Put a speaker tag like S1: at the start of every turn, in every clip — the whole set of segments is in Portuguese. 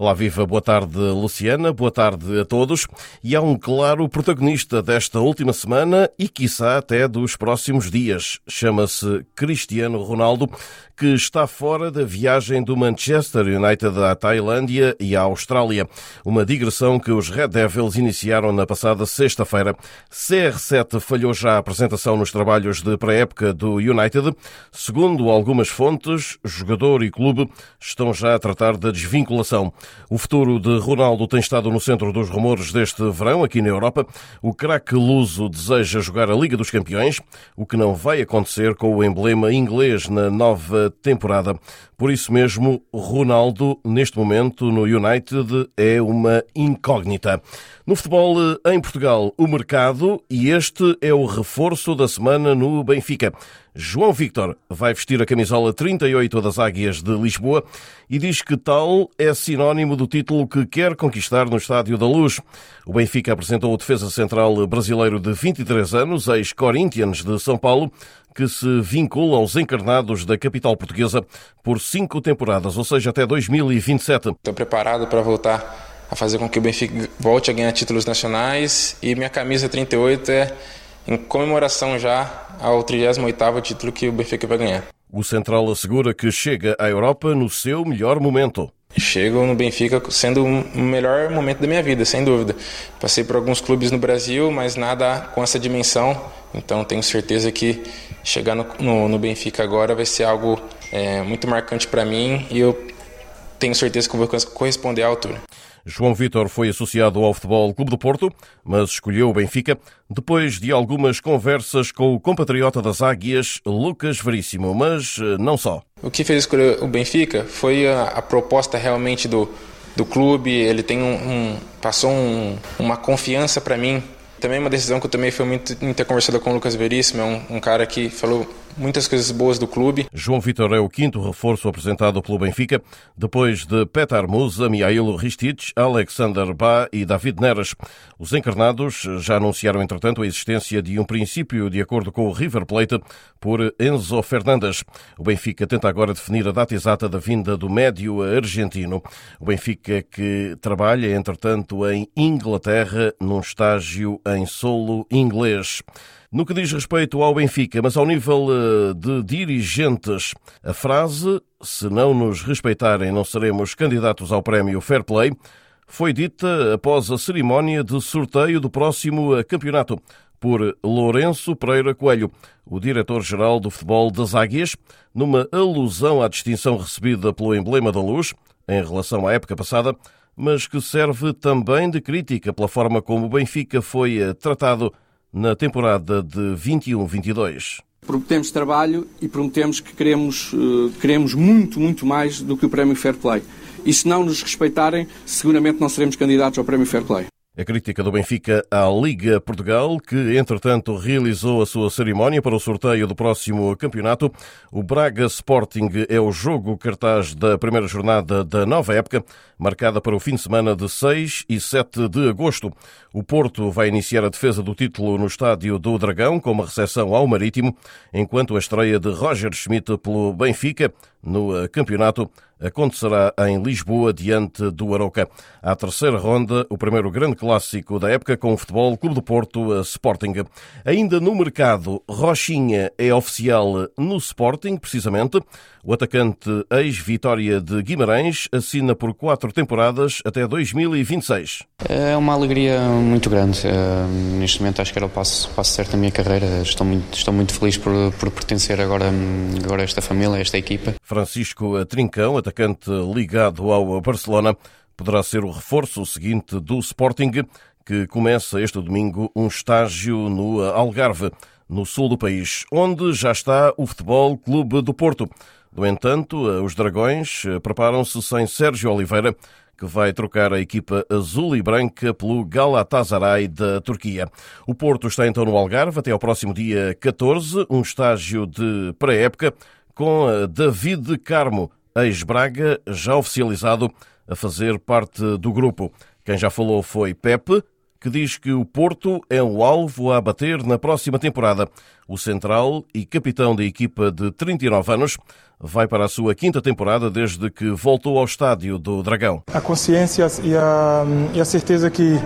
S1: Olá, viva, boa tarde, Luciana, boa tarde a todos. E há um claro protagonista desta última semana e, quiçá, até dos próximos dias. Chama-se Cristiano Ronaldo, que está fora da viagem do Manchester United à Tailândia e à Austrália. Uma digressão que os Red Devils iniciaram na passada sexta-feira. CR7 falhou já a apresentação nos trabalhos de pré-época do United. Segundo algumas fontes, jogador e clube estão já a tratar da desvinculação. O futuro de Ronaldo tem estado no centro dos rumores deste verão aqui na Europa. O craque luso deseja jogar a Liga dos Campeões, o que não vai acontecer com o emblema inglês na nova temporada. Por isso mesmo, Ronaldo, neste momento no United, é uma incógnita. No futebol em Portugal, o mercado e este é o reforço da semana no Benfica. João Victor vai vestir a camisola 38 das Águias de Lisboa e diz que tal é sinónimo do título que quer conquistar no Estádio da Luz. O Benfica apresentou o defesa central brasileiro de 23 anos, ex-Corinthians de São Paulo, que se vincula aos encarnados da capital portuguesa por cinco temporadas, ou seja, até 2027.
S2: Estou preparado para voltar a fazer com que o Benfica volte a ganhar títulos nacionais e minha camisa 38 é em comemoração já ao 38º título que o Benfica vai ganhar.
S1: O Central assegura que chega à Europa no seu melhor momento.
S2: Chego no Benfica sendo o melhor momento da minha vida, sem dúvida. Passei por alguns clubes no Brasil, mas nada com essa dimensão. Então tenho certeza que chegar no, no, no Benfica agora vai ser algo é, muito marcante para mim e eu tenho certeza que vou corresponder à altura.
S1: João Vitor foi associado ao Futebol Clube do Porto, mas escolheu o Benfica depois de algumas conversas com o compatriota das Águias, Lucas Veríssimo, mas eh, não só.
S2: O que fez escolher o Benfica foi a, a proposta realmente do, do clube, ele tem um, um passou um, uma confiança para mim. Também uma decisão que eu tomei foi muito em ter conversado com o Lucas Veríssimo, é um, um cara que falou muitas coisas boas do clube.
S1: João Vitor é o quinto reforço apresentado pelo Benfica, depois de Petar Musa, Mihailo Ristich, Alexander Ba e David Neres. Os encarnados já anunciaram, entretanto, a existência de um princípio de acordo com o River Plate por Enzo Fernandes. O Benfica tenta agora definir a data exata da vinda do médio argentino. O Benfica que trabalha, entretanto, em Inglaterra, num estágio em solo inglês. No que diz respeito ao Benfica, mas ao nível eh, de dirigentes, a frase se não nos respeitarem, não seremos candidatos ao prémio Fair Play foi dita após a cerimónia de sorteio do próximo eh, campeonato por Lourenço Pereira Coelho, o diretor-geral do futebol das Águias, numa alusão à distinção recebida pelo emblema da luz em relação à época passada, mas que serve também de crítica pela forma como o Benfica foi eh, tratado na temporada de 21-22.
S3: Prometemos trabalho e prometemos que queremos, uh, queremos muito, muito mais do que o Prémio Fair Play. E se não nos respeitarem, seguramente não seremos candidatos ao Prémio Fair Play.
S1: A crítica do Benfica à Liga Portugal, que entretanto realizou a sua cerimónia para o sorteio do próximo campeonato. O Braga Sporting é o jogo cartaz da primeira jornada da nova época, marcada para o fim de semana de 6 e 7 de agosto. O Porto vai iniciar a defesa do título no estádio do Dragão, com uma recepção ao Marítimo, enquanto a estreia de Roger Schmidt pelo Benfica no eh, campeonato acontecerá em Lisboa, diante do Aroca. A terceira ronda, o primeiro grande clássico da época com o Futebol Clube do Porto Sporting. Ainda no mercado, Rochinha é oficial no Sporting, precisamente. O atacante ex-Vitória de Guimarães assina por quatro temporadas até 2026.
S4: É uma alegria muito grande. Eh, neste momento acho que era o passo, passo certo da minha carreira. Estou muito, estou muito feliz por, por pertencer agora, agora a esta família, a esta equipa.
S1: Francisco Trincão, atacante ligado ao Barcelona, poderá ser o reforço seguinte do Sporting, que começa este domingo um estágio no Algarve, no sul do país, onde já está o Futebol Clube do Porto. No entanto, os Dragões preparam-se sem Sérgio Oliveira, que vai trocar a equipa azul e branca pelo Galatasaray da Turquia. O Porto está então no Algarve até ao próximo dia 14, um estágio de pré-época com David Carmo, ex-Braga, já oficializado a fazer parte do grupo. Quem já falou foi Pepe, que diz que o Porto é o alvo a bater na próxima temporada. O central e capitão da equipa de 39 anos vai para a sua quinta temporada desde que voltou ao estádio do Dragão.
S5: A consciência e a, e a certeza que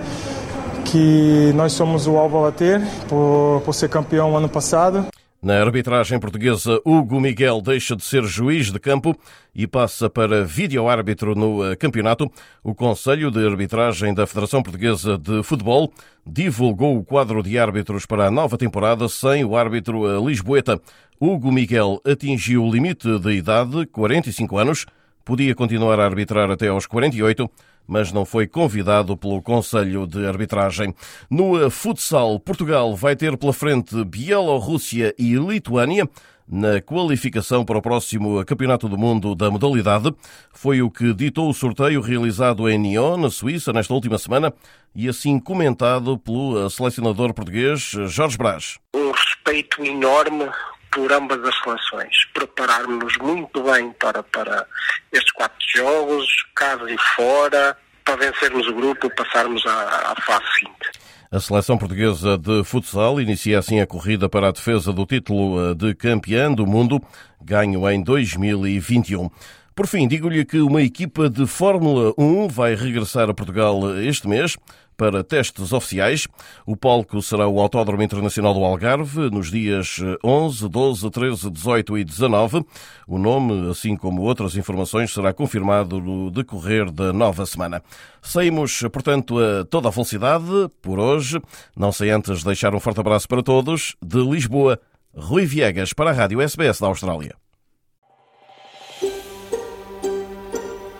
S5: que nós somos o alvo a bater por, por ser campeão ano passado.
S1: Na arbitragem portuguesa, Hugo Miguel deixa de ser juiz de campo e passa para vídeo-árbitro no eh, campeonato. O Conselho de Arbitragem da Federação Portuguesa de Futebol divulgou o quadro de árbitros para a nova temporada sem o árbitro eh, Lisboeta. Hugo Miguel atingiu o limite de idade, 45 anos, podia continuar a arbitrar até aos 48 mas não foi convidado pelo Conselho de Arbitragem. No futsal, Portugal vai ter pela frente Bielorrússia e Lituânia na qualificação para o próximo Campeonato do Mundo da modalidade. Foi o que ditou o sorteio realizado em Nyon, na Suíça, nesta última semana, e assim comentado pelo selecionador português Jorge Brás.
S6: Um respeito enorme por ambas as seleções. Prepararmos muito bem para, para estes quatro jogos, casa e fora, para vencermos o grupo e passarmos à, à fase seguinte.
S1: A seleção portuguesa de futsal inicia assim a corrida para a defesa do título eh, de campeã do mundo, ganho em 2021. Por fim, digo-lhe que uma equipa de Fórmula 1 vai regressar a Portugal este mês para testes oficiais. O palco será o Autódromo Internacional do Algarve nos dias 11, 12, 13, 18 e 19. O nome, assim como outras informações, será confirmado no decorrer da nova semana. Saímos, portanto, a toda a velocidade por hoje. Não sei antes deixar um forte abraço para todos. De Lisboa, Rui Viegas para a Rádio SBS da Austrália.